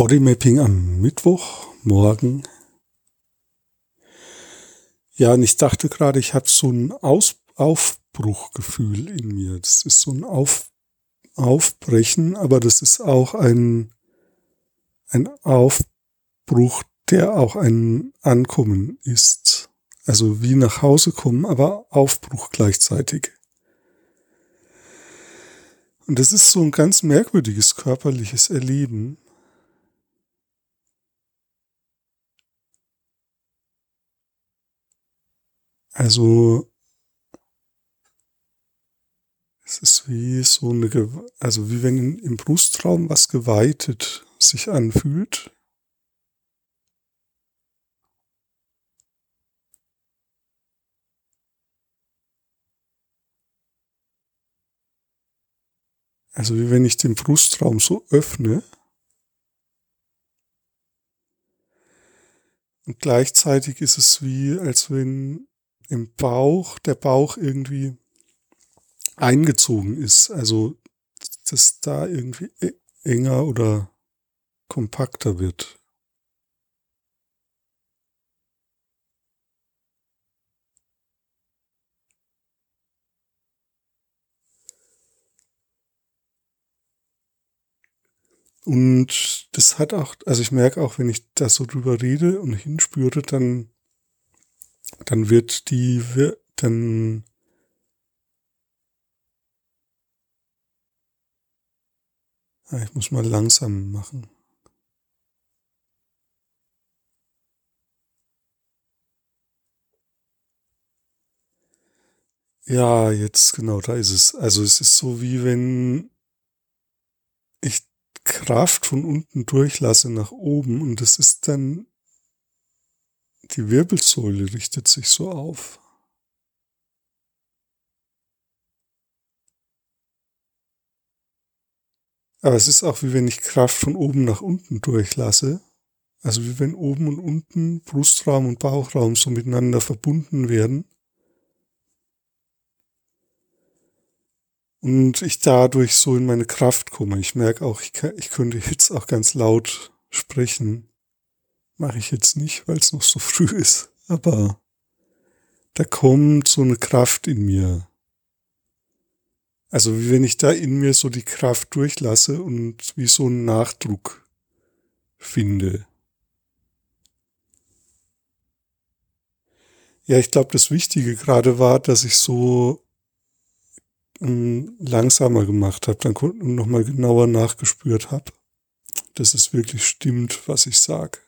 Bodymapping am Mittwochmorgen. Ja, und ich dachte gerade, ich habe so ein Aus Aufbruchgefühl in mir. Das ist so ein Auf Aufbrechen, aber das ist auch ein, ein Aufbruch, der auch ein Ankommen ist. Also wie nach Hause kommen, aber Aufbruch gleichzeitig. Und das ist so ein ganz merkwürdiges körperliches Erleben. Also es ist wie so eine, also wie wenn im Brustraum was geweitet sich anfühlt. Also wie wenn ich den Brustraum so öffne und gleichzeitig ist es wie, als wenn im Bauch der Bauch irgendwie eingezogen ist. Also dass da irgendwie e-, enger oder kompakter wird. Und das hat auch, also ich merke auch, wenn ich da so drüber rede und hinspüre, dann, dann wird die, dann, ah, ich muss mal langsam machen. Ja, jetzt genau, da ist es. Also es ist so wie wenn ich Kraft von unten durchlasse nach oben und das ist dann, die Wirbelsäule richtet sich so auf. Aber es ist auch wie wenn ich Kraft von oben nach unten durchlasse. Also wie wenn oben und unten Brustraum und Bauchraum so miteinander verbunden werden. und ich dadurch so in meine Kraft komme. Ich merke auch, ich, kann, ich könnte jetzt auch ganz laut sprechen. Mache ich jetzt nicht, weil es noch so früh ist. Aber da kommt so eine Kraft in mir. Also wie wenn ich da in mir so die Kraft durchlasse und wie so einen Nachdruck finde. Ja, ich glaube, das Wichtige gerade war, dass ich so langsamer gemacht habe, dann nochmal genauer nachgespürt habe, dass es wirklich stimmt, was ich sage.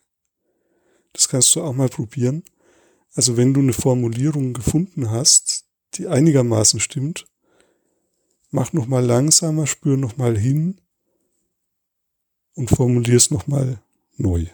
Das kannst du auch mal probieren. Also wenn du eine Formulierung gefunden hast, die einigermaßen stimmt, mach nochmal langsamer, spür nochmal hin und formulier es nochmal neu.